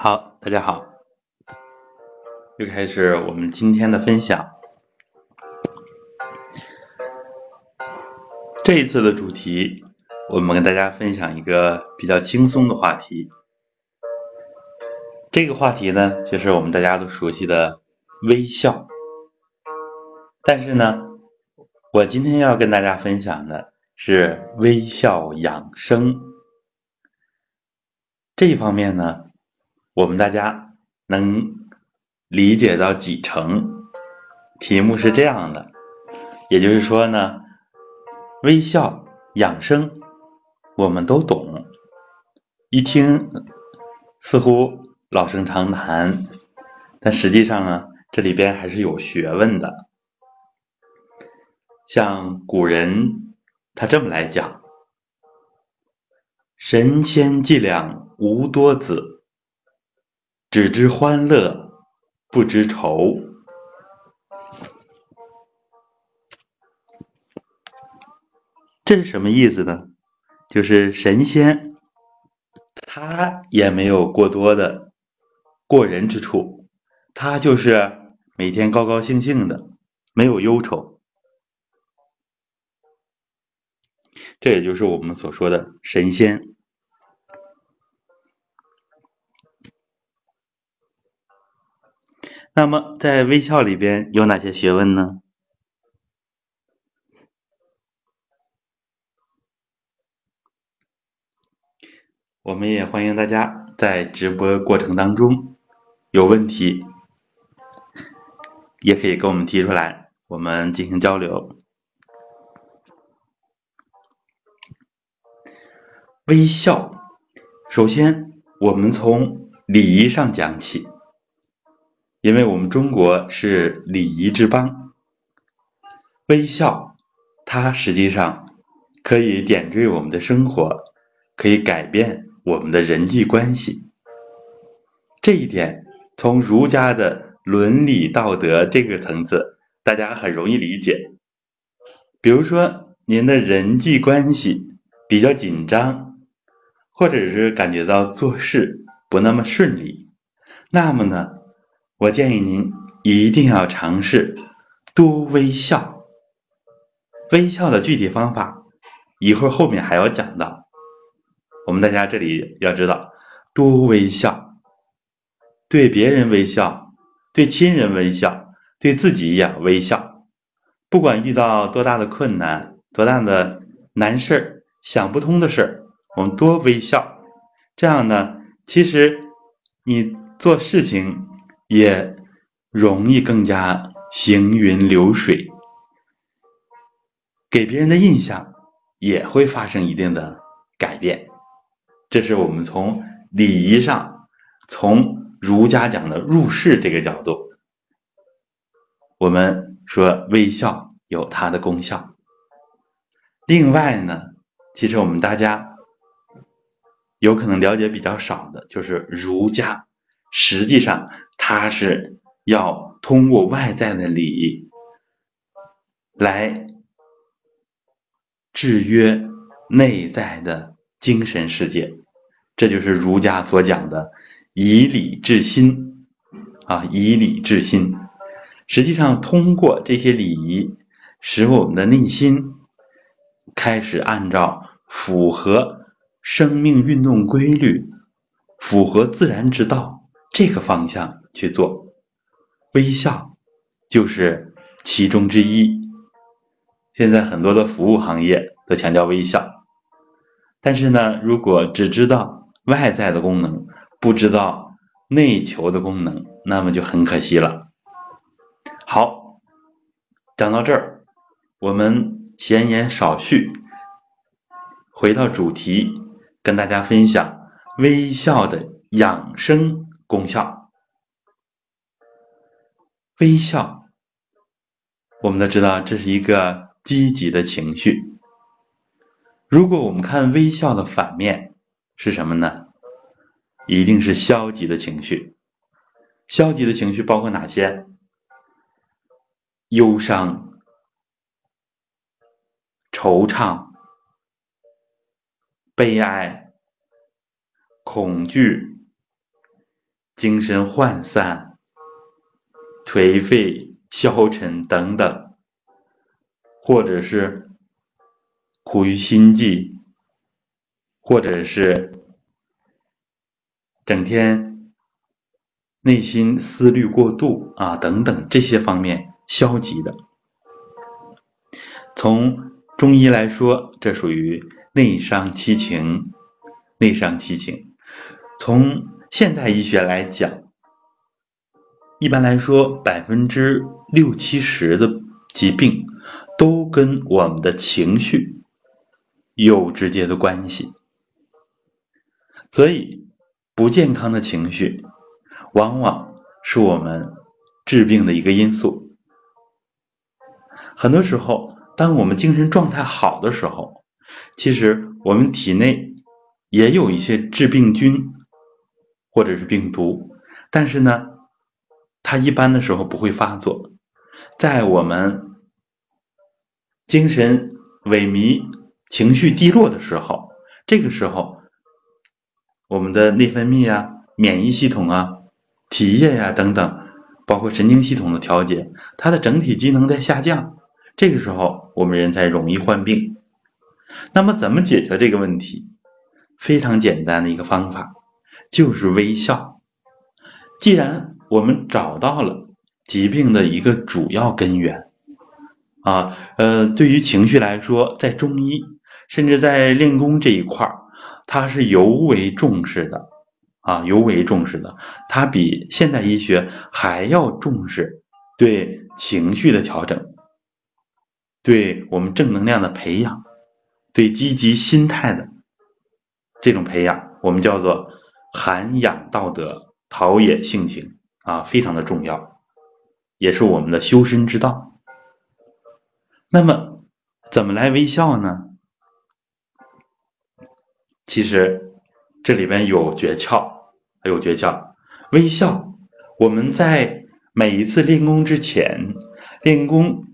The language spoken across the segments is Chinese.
好，大家好，又开始我们今天的分享。这一次的主题，我们跟大家分享一个比较轻松的话题。这个话题呢，就是我们大家都熟悉的微笑。但是呢，我今天要跟大家分享的是微笑养生这一方面呢。我们大家能理解到几成？题目是这样的，也就是说呢，微笑养生我们都懂，一听似乎老生常谈，但实际上呢，这里边还是有学问的。像古人他这么来讲：“神仙伎俩无多子。”只知欢乐，不知愁。这是什么意思呢？就是神仙，他也没有过多的过人之处，他就是每天高高兴兴的，没有忧愁。这也就是我们所说的神仙。那么，在微笑里边有哪些学问呢？我们也欢迎大家在直播过程当中有问题，也可以跟我们提出来，我们进行交流。微笑，首先我们从礼仪上讲起。因为我们中国是礼仪之邦，微笑它实际上可以点缀我们的生活，可以改变我们的人际关系。这一点从儒家的伦理道德这个层次，大家很容易理解。比如说，您的人际关系比较紧张，或者是感觉到做事不那么顺利，那么呢？我建议您一定要尝试多微笑。微笑的具体方法，一会儿后面还要讲到。我们大家这里要知道，多微笑，对别人微笑，对亲人微笑，对自己也微笑。不管遇到多大的困难、多大的难事儿、想不通的事儿，我们多微笑。这样呢，其实你做事情。也容易更加行云流水，给别人的印象也会发生一定的改变。这是我们从礼仪上，从儒家讲的入世这个角度，我们说微笑有它的功效。另外呢，其实我们大家有可能了解比较少的，就是儒家实际上。它是要通过外在的礼来制约内在的精神世界，这就是儒家所讲的以礼治心啊，以礼治心。实际上，通过这些礼仪，使我们的内心开始按照符合生命运动规律、符合自然之道这个方向。去做微笑，就是其中之一。现在很多的服务行业都强调微笑，但是呢，如果只知道外在的功能，不知道内求的功能，那么就很可惜了。好，讲到这儿，我们闲言少叙，回到主题，跟大家分享微笑的养生功效。微笑，我们都知道这是一个积极的情绪。如果我们看微笑的反面是什么呢？一定是消极的情绪。消极的情绪包括哪些？忧伤、惆怅、悲哀、恐惧、精神涣散、颓废、消沉等等，或者是苦于心悸，或者是整天内心思虑过度啊等等这些方面消极的。从中医来说，这属于内伤七情。内伤七情。从现代医学来讲，一般来说，百分之六七十的疾病都跟我们的情绪有直接的关系。所以，不健康的情绪往往是我们治病的一个因素。很多时候，当我们精神状态好的时候，其实我们体内也有一些致病菌。或者是病毒，但是呢，它一般的时候不会发作。在我们精神萎靡、情绪低落的时候，这个时候，我们的内分泌啊、免疫系统啊、体液呀等等，包括神经系统的调节，它的整体机能在下降。这个时候，我们人才容易患病。那么，怎么解决这个问题？非常简单的一个方法。就是微笑。既然我们找到了疾病的一个主要根源，啊，呃，对于情绪来说，在中医甚至在练功这一块儿，它是尤为重视的，啊，尤为重视的。它比现代医学还要重视对情绪的调整，对我们正能量的培养，对积极心态的这种培养，我们叫做。涵养道德，陶冶性情啊，非常的重要，也是我们的修身之道。那么，怎么来微笑呢？其实这里边有诀窍，有诀窍。微笑，我们在每一次练功之前，练功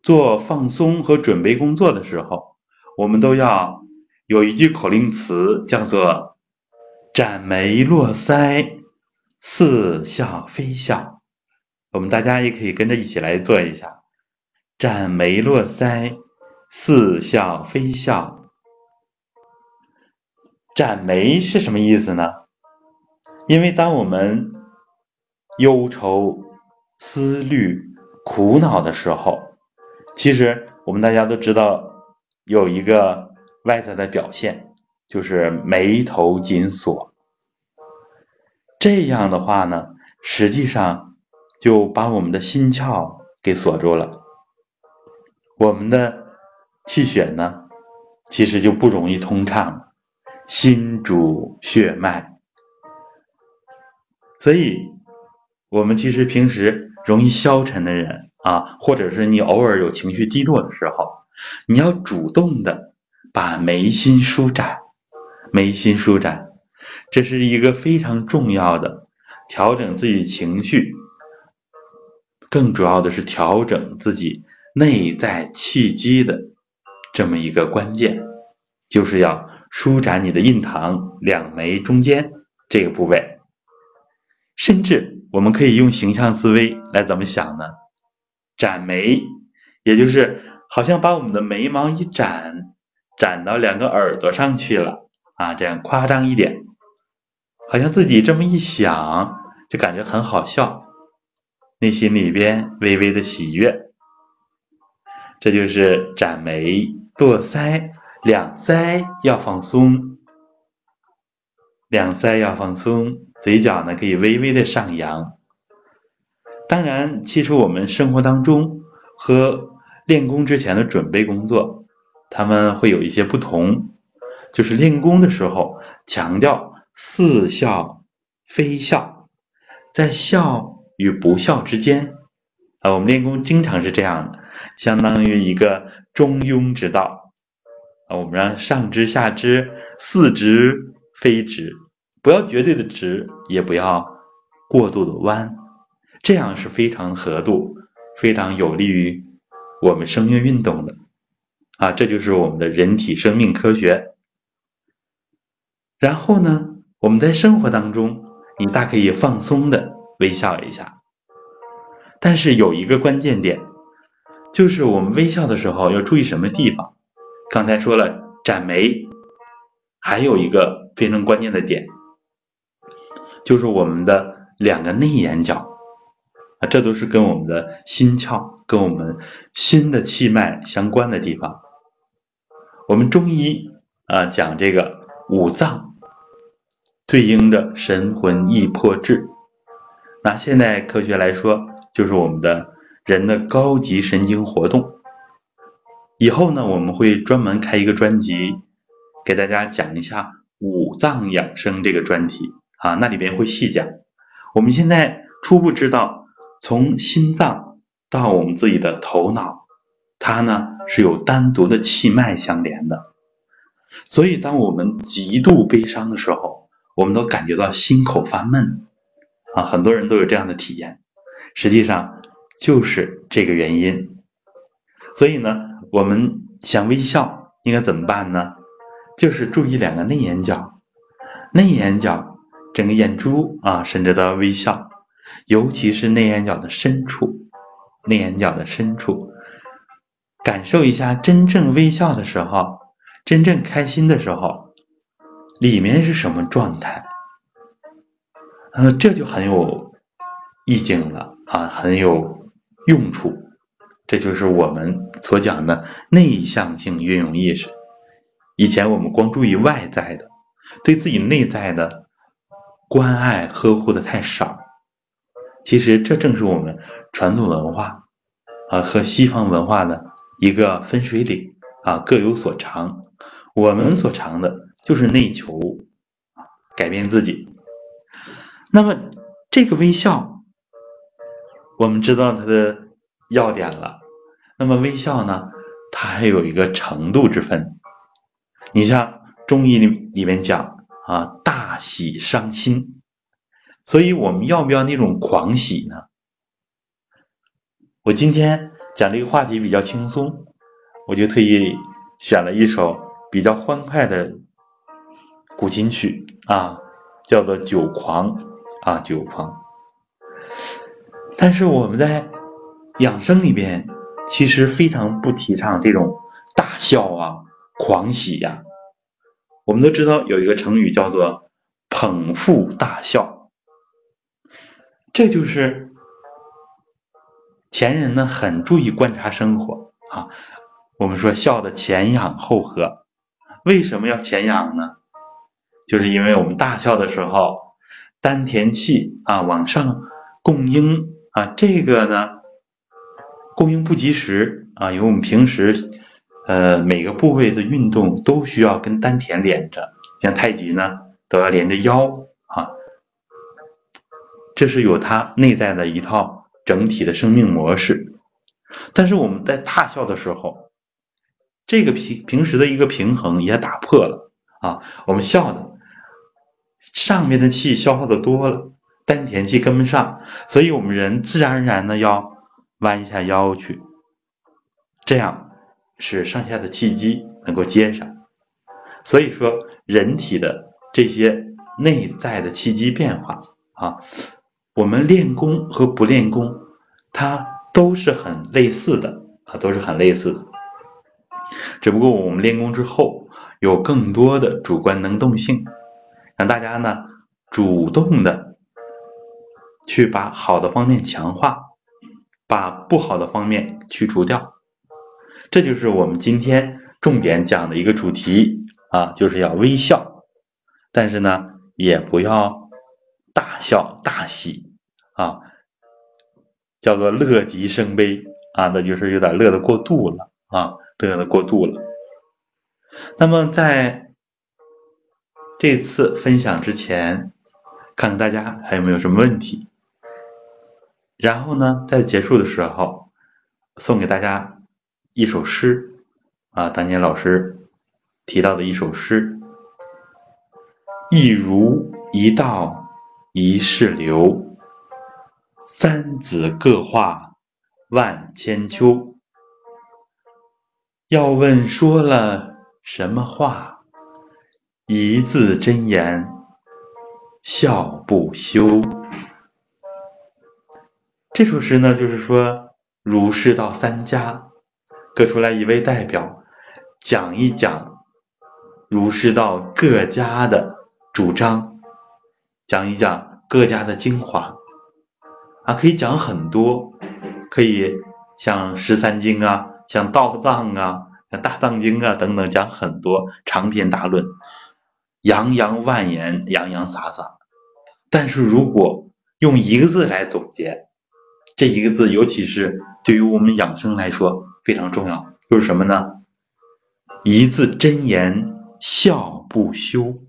做放松和准备工作的时候，我们都要有一句口令词，叫做。展眉落腮，似笑非笑。我们大家也可以跟着一起来做一下。展眉落腮，似笑非笑。展眉是什么意思呢？因为当我们忧愁、思虑、苦恼的时候，其实我们大家都知道有一个外在的表现。就是眉头紧锁，这样的话呢，实际上就把我们的心窍给锁住了，我们的气血呢，其实就不容易通畅。心主血脉，所以，我们其实平时容易消沉的人啊，或者是你偶尔有情绪低落的时候，你要主动的把眉心舒展。眉心舒展，这是一个非常重要的调整自己情绪，更主要的是调整自己内在气机的这么一个关键，就是要舒展你的印堂两眉中间这个部位。甚至我们可以用形象思维来怎么想呢？展眉，也就是好像把我们的眉毛一展，展到两个耳朵上去了。啊，这样夸张一点，好像自己这么一想，就感觉很好笑，内心里边微微的喜悦。这就是展眉落腮，两腮要放松，两腮要放松，嘴角呢可以微微的上扬。当然，其实我们生活当中和练功之前的准备工作，他们会有一些不同。就是练功的时候，强调似笑非笑，在笑与不笑之间啊，我们练功经常是这样的，相当于一个中庸之道啊。我们让上肢下肢似直非直，不要绝对的直，也不要过度的弯，这样是非常合度，非常有利于我们生命运动的啊。这就是我们的人体生命科学。然后呢，我们在生活当中你大可以放松的微笑一下。但是有一个关键点，就是我们微笑的时候要注意什么地方？刚才说了展眉，还有一个非常关键的点，就是我们的两个内眼角啊，这都是跟我们的心窍、跟我们心的气脉相关的地方。我们中医啊讲这个五脏对应着神魂易魄志，那现代科学来说，就是我们的人的高级神经活动。以后呢，我们会专门开一个专辑，给大家讲一下五脏养生这个专题啊，那里边会细讲。我们现在初步知道，从心脏到我们自己的头脑，它呢是有单独的气脉相连的。所以，当我们极度悲伤的时候，我们都感觉到心口发闷啊，很多人都有这样的体验。实际上就是这个原因。所以呢。我们想微笑应该怎么办呢？就是注意两个内眼角，内眼角整个眼珠啊，甚至都要微笑，尤其是内眼角的深处，内眼角的深处，感受一下真正微笑的时候，真正开心的时候，里面是什么状态？呃，这就很有意境了啊，很有用处。这就是我们所讲的内向性运用意识。以前我们光注意外在的，对自己内在的关爱呵护的太少。其实这正是我们传统文化啊和西方文化的一个分水岭啊，各有所长。我们所长的就是内求，改变自己。那么这个微笑，我们知道它的要点了。那么微笑呢？它还有一个程度之分。你像中医里里面讲啊，大喜伤心，所以我们要不要那种狂喜呢？我今天讲这个话题比较轻松，我就特意选了一首比较欢快的古琴曲啊，叫做《酒狂》啊，《酒狂》。但是我们在养生里边。其实非常不提倡这种大笑啊、狂喜呀。我们都知道有一个成语叫做“捧腹大笑”，这就是前人呢很注意观察生活啊。我们说笑的前仰后合，为什么要前仰呢？就是因为我们大笑的时候，丹田气啊往上供应啊，这个呢。供应不及时啊，因为我们平时呃每个部位的运动都需要跟丹田连着，像太极呢都要连着腰啊，这是有它内在的一套整体的生命模式。但是我们在大笑的时候，这个平平时的一个平衡也打破了啊，我们笑的上面的气消耗的多了，丹田气跟不上，所以我们人自然而然的要。弯一下腰去，这样使上下的气机能够接上。所以说，人体的这些内在的气机变化啊，我们练功和不练功，它都是很类似的啊，都是很类似的。只不过我们练功之后，有更多的主观能动性，让大家呢主动的去把好的方面强化。把不好的方面去除掉，这就是我们今天重点讲的一个主题啊，就是要微笑，但是呢，也不要大笑大喜啊，叫做乐极生悲啊，那就是有点乐的过度了啊，乐的过度了。那么在这次分享之前，看看大家还有没有什么问题。然后呢，在结束的时候，送给大家一首诗啊，当年老师提到的一首诗：“一如一道一世流，三子各化万千秋。要问说了什么话？一字真言笑不休。这首诗呢，就是说儒释道三家各出来一位代表，讲一讲儒释道各家的主张，讲一讲各家的精华啊，可以讲很多，可以像十三经啊，像道藏啊，像大藏经啊等等，讲很多长篇大论，洋洋万言，洋洋洒洒。但是如果用一个字来总结，这一个字，尤其是对于我们养生来说非常重要，就是什么呢？一字真言，笑不休，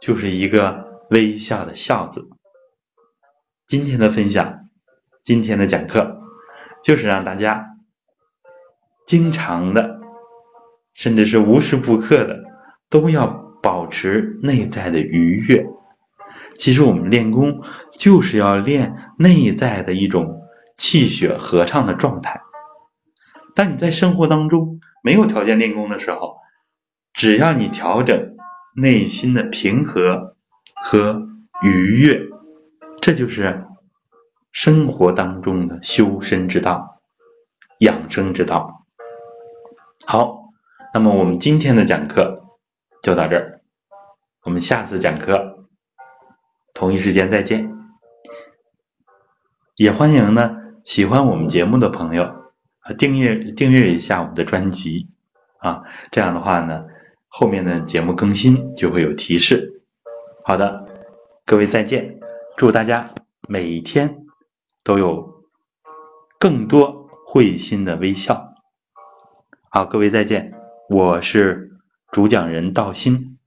就是一个微笑的笑字。今天的分享，今天的讲课，就是让大家经常的，甚至是无时不刻的，都要保持内在的愉悦。其实我们练功就是要练内在的一种气血合畅的状态。当你在生活当中没有条件练功的时候，只要你调整内心的平和和愉悦，这就是生活当中的修身之道、养生之道。好，那么我们今天的讲课就到这儿，我们下次讲课。同一时间再见，也欢迎呢喜欢我们节目的朋友啊订阅订阅一下我们的专辑啊，这样的话呢后面的节目更新就会有提示。好的，各位再见，祝大家每天都有更多会心的微笑。好，各位再见，我是主讲人道心。